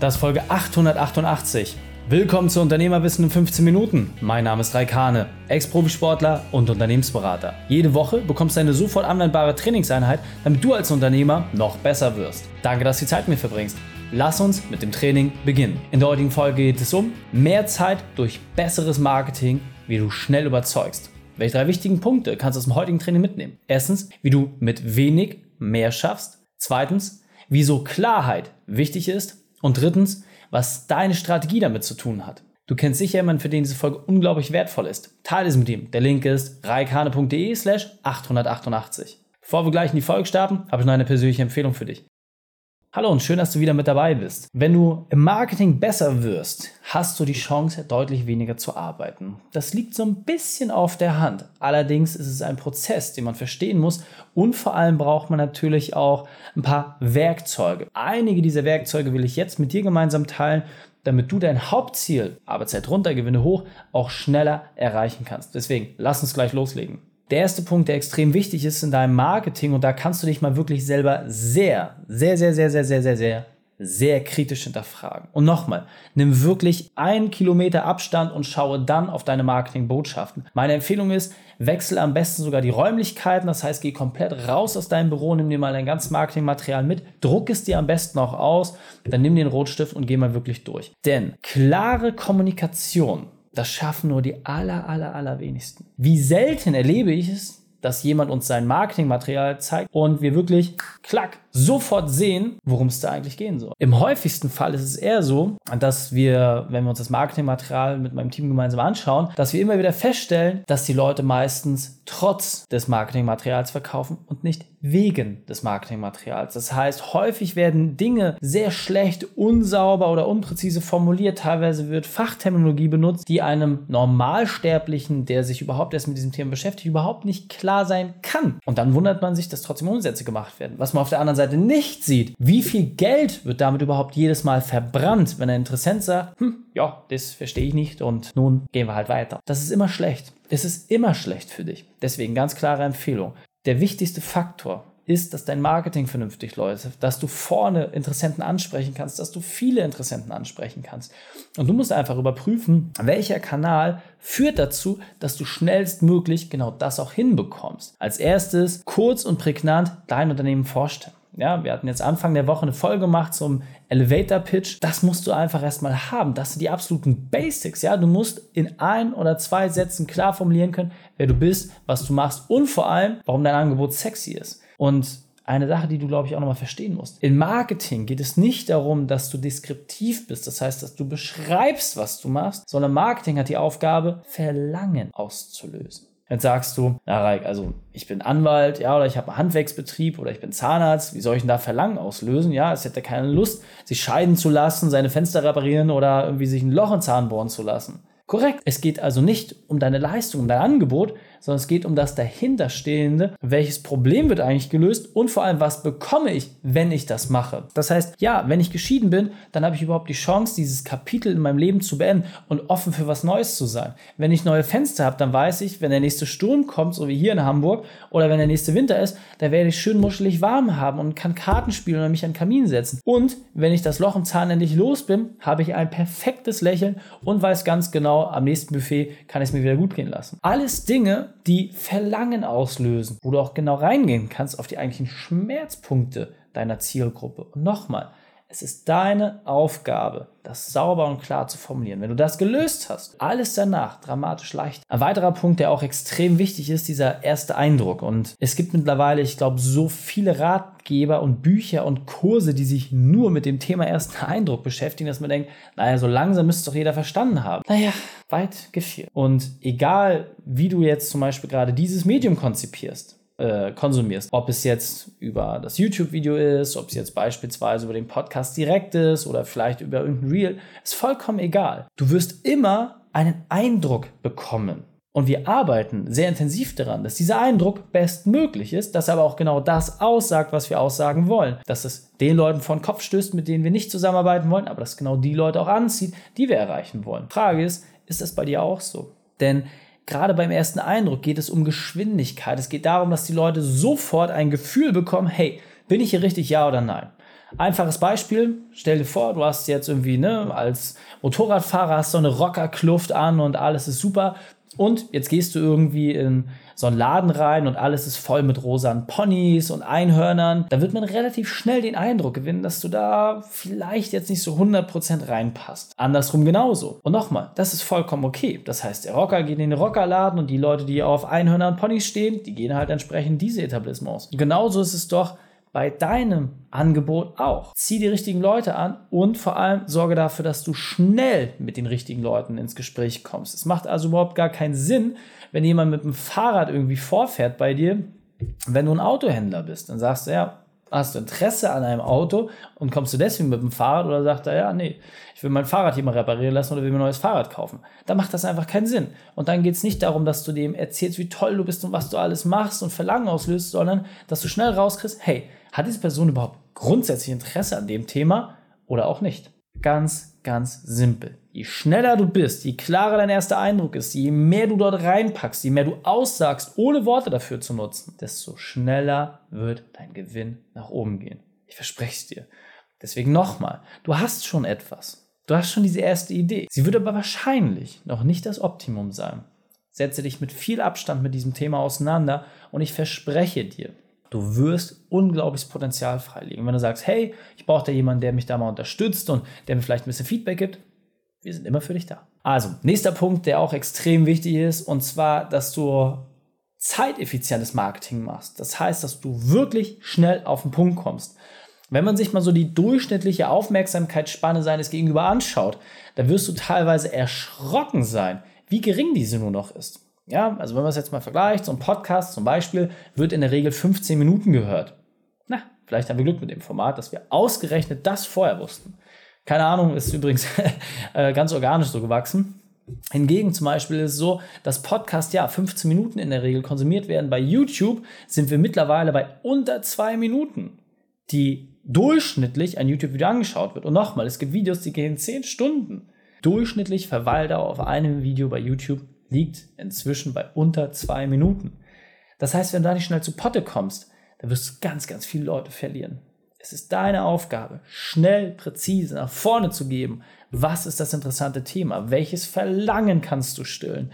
Das ist Folge 888. Willkommen zu Unternehmerwissen in 15 Minuten. Mein Name ist Raikane, Ex-Profisportler und Unternehmensberater. Jede Woche bekommst du eine sofort anwendbare Trainingseinheit, damit du als Unternehmer noch besser wirst. Danke, dass du die Zeit mit mir verbringst. Lass uns mit dem Training beginnen. In der heutigen Folge geht es um mehr Zeit durch besseres Marketing, wie du schnell überzeugst. Welche drei wichtigen Punkte kannst du aus dem heutigen Training mitnehmen? Erstens, wie du mit wenig mehr schaffst. Zweitens, wieso Klarheit wichtig ist. Und drittens, was deine Strategie damit zu tun hat. Du kennst sicher jemanden, für den diese Folge unglaublich wertvoll ist. Teile es mit ihm. Der Link ist reikane.de slash 888. Bevor wir gleich in die Folge starten, habe ich noch eine persönliche Empfehlung für dich. Hallo und schön, dass du wieder mit dabei bist. Wenn du im Marketing besser wirst, hast du die Chance, deutlich weniger zu arbeiten. Das liegt so ein bisschen auf der Hand. Allerdings ist es ein Prozess, den man verstehen muss und vor allem braucht man natürlich auch ein paar Werkzeuge. Einige dieser Werkzeuge will ich jetzt mit dir gemeinsam teilen, damit du dein Hauptziel, Arbeitszeit runter, Gewinne hoch, auch schneller erreichen kannst. Deswegen, lass uns gleich loslegen. Der erste Punkt, der extrem wichtig ist in deinem Marketing, und da kannst du dich mal wirklich selber sehr, sehr, sehr, sehr, sehr, sehr, sehr, sehr, sehr kritisch hinterfragen. Und nochmal, nimm wirklich einen Kilometer Abstand und schaue dann auf deine Marketingbotschaften. Meine Empfehlung ist, wechsle am besten sogar die Räumlichkeiten, das heißt, geh komplett raus aus deinem Büro, nimm dir mal dein ganzes Marketingmaterial mit, druck es dir am besten auch aus, dann nimm den Rotstift und geh mal wirklich durch. Denn klare Kommunikation das schaffen nur die aller, aller, aller wenigsten. Wie selten erlebe ich es, dass jemand uns sein Marketingmaterial zeigt und wir wirklich, klack, sofort sehen, worum es da eigentlich gehen soll. Im häufigsten Fall ist es eher so, dass wir, wenn wir uns das Marketingmaterial mit meinem Team gemeinsam anschauen, dass wir immer wieder feststellen, dass die Leute meistens trotz des Marketingmaterials verkaufen und nicht wegen des Marketingmaterials. Das heißt, häufig werden Dinge sehr schlecht, unsauber oder unpräzise formuliert. Teilweise wird Fachterminologie benutzt, die einem Normalsterblichen, der sich überhaupt erst mit diesem Thema beschäftigt, überhaupt nicht klar sein kann. Und dann wundert man sich, dass trotzdem Umsätze gemacht werden. Was man auf der anderen Seite nicht sieht, wie viel Geld wird damit überhaupt jedes Mal verbrannt, wenn ein Interessent sagt, hm, ja, das verstehe ich nicht und nun gehen wir halt weiter. Das ist immer schlecht. Es ist immer schlecht für dich. Deswegen ganz klare Empfehlung. Der wichtigste Faktor ist, dass dein Marketing vernünftig läuft, dass du vorne Interessenten ansprechen kannst, dass du viele Interessenten ansprechen kannst. Und du musst einfach überprüfen, welcher Kanal führt dazu, dass du schnellstmöglich genau das auch hinbekommst. Als erstes kurz und prägnant dein Unternehmen vorstellen. Ja, wir hatten jetzt Anfang der Woche eine Folge gemacht zum Elevator Pitch. Das musst du einfach erstmal haben. Das sind die absoluten Basics. Ja, du musst in ein oder zwei Sätzen klar formulieren können, wer du bist, was du machst und vor allem, warum dein Angebot sexy ist. Und eine Sache, die du, glaube ich, auch nochmal verstehen musst. In Marketing geht es nicht darum, dass du deskriptiv bist, das heißt, dass du beschreibst, was du machst, sondern Marketing hat die Aufgabe, Verlangen auszulösen. Jetzt sagst du, na Reik, also ich bin Anwalt, ja, oder ich habe einen Handwerksbetrieb oder ich bin Zahnarzt, wie soll ich denn da Verlangen auslösen? Ja, es hätte keine Lust, sich scheiden zu lassen, seine Fenster reparieren oder irgendwie sich ein Loch in Zahn bohren zu lassen. Korrekt. Es geht also nicht um deine Leistung, um dein Angebot, sondern es geht um das dahinterstehende, welches Problem wird eigentlich gelöst und vor allem, was bekomme ich, wenn ich das mache. Das heißt, ja, wenn ich geschieden bin, dann habe ich überhaupt die Chance, dieses Kapitel in meinem Leben zu beenden und offen für was Neues zu sein. Wenn ich neue Fenster habe, dann weiß ich, wenn der nächste Sturm kommt, so wie hier in Hamburg, oder wenn der nächste Winter ist, da werde ich schön muschelig warm haben und kann Karten spielen oder mich an den Kamin setzen. Und wenn ich das Loch im Zahn endlich los bin, habe ich ein perfektes Lächeln und weiß ganz genau, am nächsten Buffet kann ich es mir wieder gut gehen lassen. Alles Dinge, die Verlangen auslösen, wo du auch genau reingehen kannst auf die eigentlichen Schmerzpunkte deiner Zielgruppe. Und nochmal, es ist deine Aufgabe, das sauber und klar zu formulieren. Wenn du das gelöst hast, alles danach dramatisch leicht. Ein weiterer Punkt, der auch extrem wichtig ist, dieser erste Eindruck. Und es gibt mittlerweile, ich glaube, so viele Ratgeber und Bücher und Kurse, die sich nur mit dem Thema ersten Eindruck beschäftigen, dass man denkt, naja, so langsam müsste doch jeder verstanden haben. Naja, weit gefehlt. Und egal, wie du jetzt zum Beispiel gerade dieses Medium konzipierst, äh, konsumierst. Ob es jetzt über das YouTube-Video ist, ob es jetzt beispielsweise über den Podcast direkt ist oder vielleicht über irgendein Reel, ist vollkommen egal. Du wirst immer einen Eindruck bekommen. Und wir arbeiten sehr intensiv daran, dass dieser Eindruck bestmöglich ist, dass aber auch genau das aussagt, was wir aussagen wollen. Dass es den Leuten vor den Kopf stößt, mit denen wir nicht zusammenarbeiten wollen, aber dass genau die Leute auch anzieht, die wir erreichen wollen. Frage ist, ist das bei dir auch so? Denn gerade beim ersten Eindruck geht es um Geschwindigkeit. Es geht darum, dass die Leute sofort ein Gefühl bekommen, hey, bin ich hier richtig, ja oder nein? Einfaches Beispiel, stell dir vor, du hast jetzt irgendwie, ne, als Motorradfahrer hast du eine Rockerkluft an und alles ist super. Und jetzt gehst du irgendwie in so einen Laden rein und alles ist voll mit rosanen Ponys und Einhörnern. Da wird man relativ schnell den Eindruck gewinnen, dass du da vielleicht jetzt nicht so 100% reinpasst. Andersrum genauso. Und nochmal, das ist vollkommen okay. Das heißt, der Rocker geht in den Rockerladen und die Leute, die auf Einhörner und Ponys stehen, die gehen halt entsprechend diese Etablissements. Und genauso ist es doch bei deinem Angebot auch. Zieh die richtigen Leute an und vor allem sorge dafür, dass du schnell mit den richtigen Leuten ins Gespräch kommst. Es macht also überhaupt gar keinen Sinn, wenn jemand mit dem Fahrrad irgendwie vorfährt bei dir, wenn du ein Autohändler bist. Dann sagst du, ja, hast du Interesse an einem Auto und kommst du deswegen mit dem Fahrrad oder sagt er, ja, nee, ich will mein Fahrrad hier mal reparieren lassen oder will mir ein neues Fahrrad kaufen. Da macht das einfach keinen Sinn. Und dann geht es nicht darum, dass du dem erzählst, wie toll du bist und was du alles machst und Verlangen auslöst, sondern dass du schnell rauskriegst, hey, hat diese Person überhaupt grundsätzlich Interesse an dem Thema oder auch nicht? Ganz, ganz simpel. Je schneller du bist, je klarer dein erster Eindruck ist, je mehr du dort reinpackst, je mehr du aussagst, ohne Worte dafür zu nutzen, desto schneller wird dein Gewinn nach oben gehen. Ich verspreche es dir. Deswegen nochmal, du hast schon etwas. Du hast schon diese erste Idee. Sie wird aber wahrscheinlich noch nicht das Optimum sein. Setze dich mit viel Abstand mit diesem Thema auseinander und ich verspreche dir, Du wirst unglaubliches Potenzial freilegen. Wenn du sagst, hey, ich brauche da jemanden, der mich da mal unterstützt und der mir vielleicht ein bisschen Feedback gibt, wir sind immer für dich da. Also, nächster Punkt, der auch extrem wichtig ist, und zwar, dass du zeiteffizientes Marketing machst. Das heißt, dass du wirklich schnell auf den Punkt kommst. Wenn man sich mal so die durchschnittliche Aufmerksamkeitsspanne seines Gegenüber anschaut, dann wirst du teilweise erschrocken sein, wie gering diese nur noch ist. Ja, also wenn man es jetzt mal vergleicht, so ein Podcast zum Beispiel wird in der Regel 15 Minuten gehört. Na, vielleicht haben wir Glück mit dem Format, dass wir ausgerechnet das vorher wussten. Keine Ahnung, ist übrigens äh, ganz organisch so gewachsen. Hingegen zum Beispiel ist es so, dass Podcasts ja 15 Minuten in der Regel konsumiert werden. Bei YouTube sind wir mittlerweile bei unter zwei Minuten, die durchschnittlich ein YouTube-Video angeschaut wird. Und nochmal, es gibt Videos, die gehen 10 Stunden. Durchschnittlich Verweildauer auf einem Video bei YouTube liegt inzwischen bei unter zwei Minuten. Das heißt, wenn du da nicht schnell zu Potte kommst, dann wirst du ganz, ganz viele Leute verlieren. Es ist deine Aufgabe, schnell, präzise nach vorne zu geben. Was ist das interessante Thema? Welches Verlangen kannst du stillen?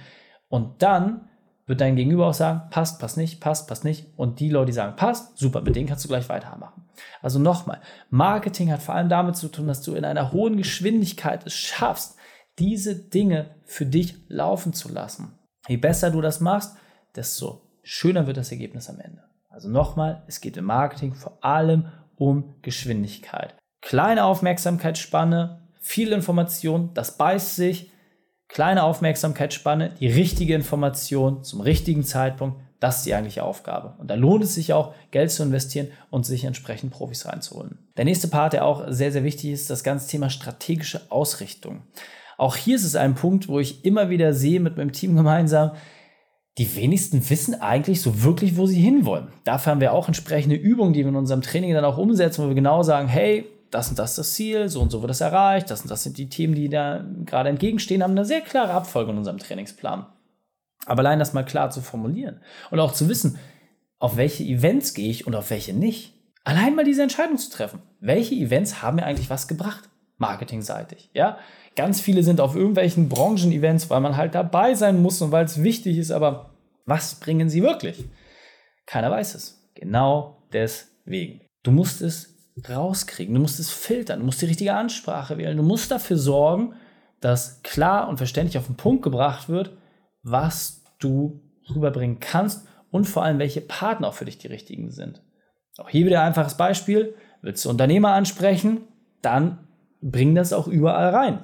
Und dann wird dein Gegenüber auch sagen, passt, passt nicht, passt, passt nicht. Und die Leute, die sagen, passt, super, mit denen kannst du gleich weitermachen. Also nochmal, Marketing hat vor allem damit zu tun, dass du in einer hohen Geschwindigkeit es schaffst, diese Dinge für dich laufen zu lassen. Je besser du das machst, desto schöner wird das Ergebnis am Ende. Also nochmal, es geht im Marketing vor allem um Geschwindigkeit. Kleine Aufmerksamkeitsspanne, viel Information, das beißt sich. Kleine Aufmerksamkeitsspanne, die richtige Information zum richtigen Zeitpunkt, das ist die eigentliche Aufgabe. Und da lohnt es sich auch, Geld zu investieren und sich entsprechend Profis reinzuholen. Der nächste Part, der auch sehr, sehr wichtig ist, das ganze Thema strategische Ausrichtung. Auch hier ist es ein Punkt, wo ich immer wieder sehe mit meinem Team gemeinsam, die wenigsten wissen eigentlich so wirklich, wo sie hinwollen. Dafür haben wir auch entsprechende Übungen, die wir in unserem Training dann auch umsetzen, wo wir genau sagen, hey, das und das ist das Ziel, so und so wird das erreicht, das und das sind die Themen, die da gerade entgegenstehen, haben eine sehr klare Abfolge in unserem Trainingsplan. Aber allein das mal klar zu formulieren und auch zu wissen, auf welche Events gehe ich und auf welche nicht. Allein mal diese Entscheidung zu treffen. Welche Events haben mir eigentlich was gebracht? Marketingseitig, ja? Ganz viele sind auf irgendwelchen Branchen-Events, weil man halt dabei sein muss und weil es wichtig ist, aber was bringen sie wirklich? Keiner weiß es. Genau deswegen. Du musst es rauskriegen, du musst es filtern, du musst die richtige Ansprache wählen, du musst dafür sorgen, dass klar und verständlich auf den Punkt gebracht wird, was du rüberbringen kannst und vor allem, welche Partner auch für dich die richtigen sind. Auch hier wieder ein einfaches Beispiel. Willst du Unternehmer ansprechen, dann bring das auch überall rein.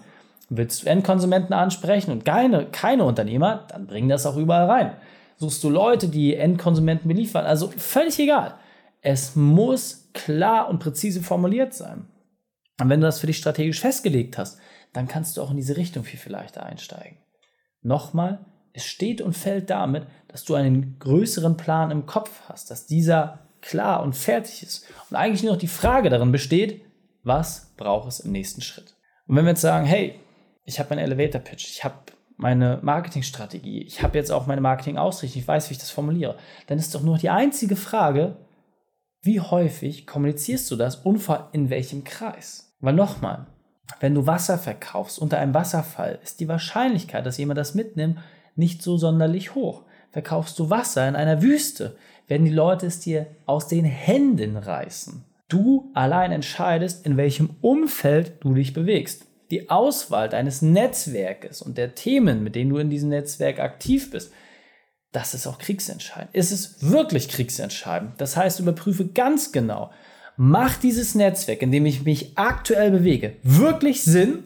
Willst du Endkonsumenten ansprechen und keine, keine Unternehmer, dann bring das auch überall rein. Suchst du Leute, die Endkonsumenten beliefern, also völlig egal. Es muss klar und präzise formuliert sein. Und wenn du das für dich strategisch festgelegt hast, dann kannst du auch in diese Richtung viel, viel leichter einsteigen. Nochmal, es steht und fällt damit, dass du einen größeren Plan im Kopf hast, dass dieser klar und fertig ist. Und eigentlich nur noch die Frage darin besteht, was braucht es im nächsten Schritt? Und wenn wir jetzt sagen, hey, ich habe meinen Elevator Pitch, ich habe meine Marketingstrategie, ich habe jetzt auch meine Marketing-Ausrichtung, ich weiß, wie ich das formuliere, dann ist doch nur die einzige Frage, Wie häufig kommunizierst du das und in welchem Kreis? Weil nochmal, wenn du Wasser verkaufst unter einem Wasserfall, ist die Wahrscheinlichkeit, dass jemand das mitnimmt, nicht so sonderlich hoch. Verkaufst du Wasser in einer Wüste, werden die Leute es dir aus den Händen reißen. Du allein entscheidest, in welchem Umfeld du dich bewegst. Die Auswahl deines Netzwerkes und der Themen, mit denen du in diesem Netzwerk aktiv bist, das ist auch kriegsentscheidend. Es ist wirklich kriegsentscheidend. Das heißt, überprüfe ganz genau, macht dieses Netzwerk, in dem ich mich aktuell bewege, wirklich Sinn?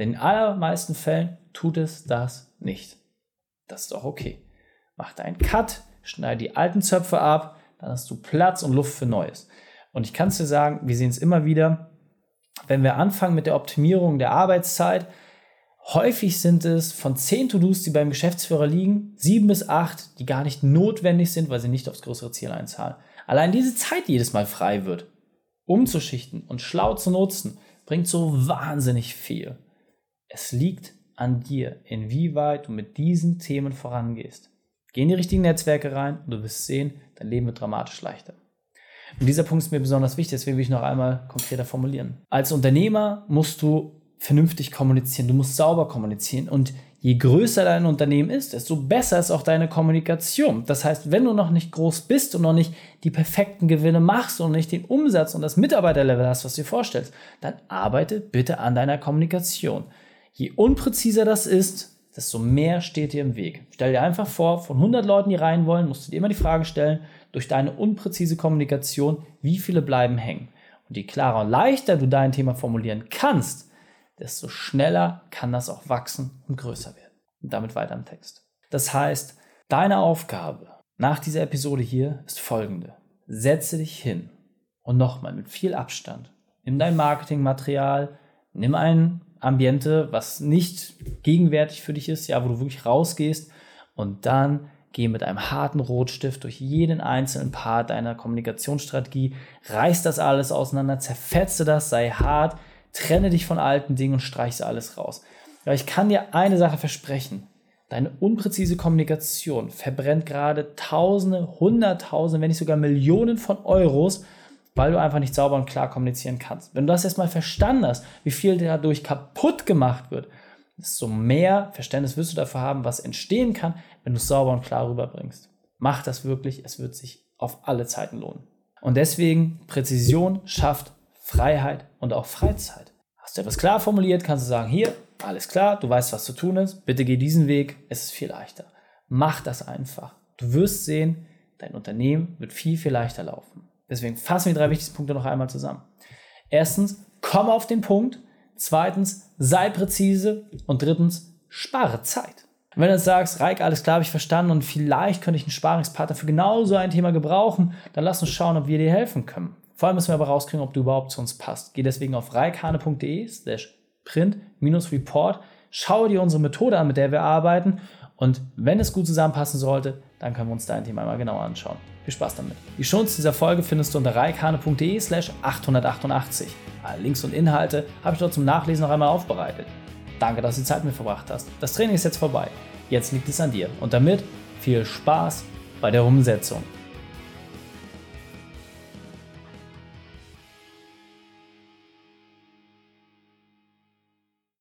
Denn in allermeisten Fällen tut es das nicht. Das ist auch okay. Mach deinen Cut, schneide die alten Zöpfe ab, dann hast du Platz und Luft für Neues. Und ich kann es dir sagen, wir sehen es immer wieder, wenn wir anfangen mit der Optimierung der Arbeitszeit, häufig sind es von zehn To-Dos, die beim Geschäftsführer liegen, sieben bis acht, die gar nicht notwendig sind, weil sie nicht aufs größere Ziel einzahlen. Allein diese Zeit, die jedes Mal frei wird, umzuschichten und schlau zu nutzen, bringt so wahnsinnig viel. Es liegt an dir, inwieweit du mit diesen Themen vorangehst. Geh in die richtigen Netzwerke rein und du wirst sehen, dein Leben wird dramatisch leichter. Und dieser Punkt ist mir besonders wichtig, deswegen will ich noch einmal konkreter formulieren. Als Unternehmer musst du vernünftig kommunizieren, du musst sauber kommunizieren und je größer dein Unternehmen ist, desto besser ist auch deine Kommunikation. Das heißt, wenn du noch nicht groß bist und noch nicht die perfekten Gewinne machst und nicht den Umsatz und das Mitarbeiterlevel hast, was du dir vorstellst, dann arbeite bitte an deiner Kommunikation. Je unpräziser das ist, desto mehr steht dir im Weg. Stell dir einfach vor, von 100 Leuten, die rein wollen, musst du dir immer die Frage stellen, durch deine unpräzise Kommunikation, wie viele bleiben hängen. Und je klarer und leichter du dein Thema formulieren kannst, desto schneller kann das auch wachsen und größer werden. Und damit weiter im Text. Das heißt, deine Aufgabe nach dieser Episode hier ist folgende. Setze dich hin und nochmal mit viel Abstand. Nimm dein Marketingmaterial, nimm ein Ambiente, was nicht gegenwärtig für dich ist, ja, wo du wirklich rausgehst und dann geh mit einem harten Rotstift durch jeden einzelnen Part deiner Kommunikationsstrategie, reiß das alles auseinander, zerfetze das, sei hart, trenne dich von alten Dingen und streiche alles raus. Aber ich kann dir eine Sache versprechen. Deine unpräzise Kommunikation verbrennt gerade Tausende, Hunderttausende, wenn nicht sogar Millionen von Euros, weil du einfach nicht sauber und klar kommunizieren kannst. Wenn du das erstmal verstanden hast, wie viel dadurch kaputt gemacht wird, desto mehr Verständnis wirst du dafür haben, was entstehen kann, wenn du es sauber und klar rüberbringst. Mach das wirklich, es wird sich auf alle Zeiten lohnen. Und deswegen, Präzision schafft Freiheit und auch Freizeit. Hast du etwas klar formuliert, kannst du sagen, hier, alles klar, du weißt, was zu tun ist, bitte geh diesen Weg, es ist viel leichter. Mach das einfach. Du wirst sehen, dein Unternehmen wird viel, viel leichter laufen. Deswegen fassen wir drei wichtigsten Punkte noch einmal zusammen. Erstens, komm auf den Punkt. Zweitens, sei präzise. Und drittens, spare Zeit. wenn du jetzt sagst, Reik, alles klar, habe ich verstanden und vielleicht könnte ich einen Sparingspartner für genau so ein Thema gebrauchen, dann lass uns schauen, ob wir dir helfen können. Vor allem müssen wir aber rauskriegen, ob du überhaupt zu uns passt. Geh deswegen auf reikhane.de slash print-report, schau dir unsere Methode an, mit der wir arbeiten und wenn es gut zusammenpassen sollte, dann können wir uns dein Thema mal genauer anschauen. Viel Spaß damit. Die Shownotes dieser Folge findest du unter reikane.de slash 888. Alle Links und Inhalte habe ich dort zum Nachlesen noch einmal aufbereitet. Danke, dass du die Zeit mit verbracht hast. Das Training ist jetzt vorbei. Jetzt liegt es an dir. Und damit viel Spaß bei der Umsetzung.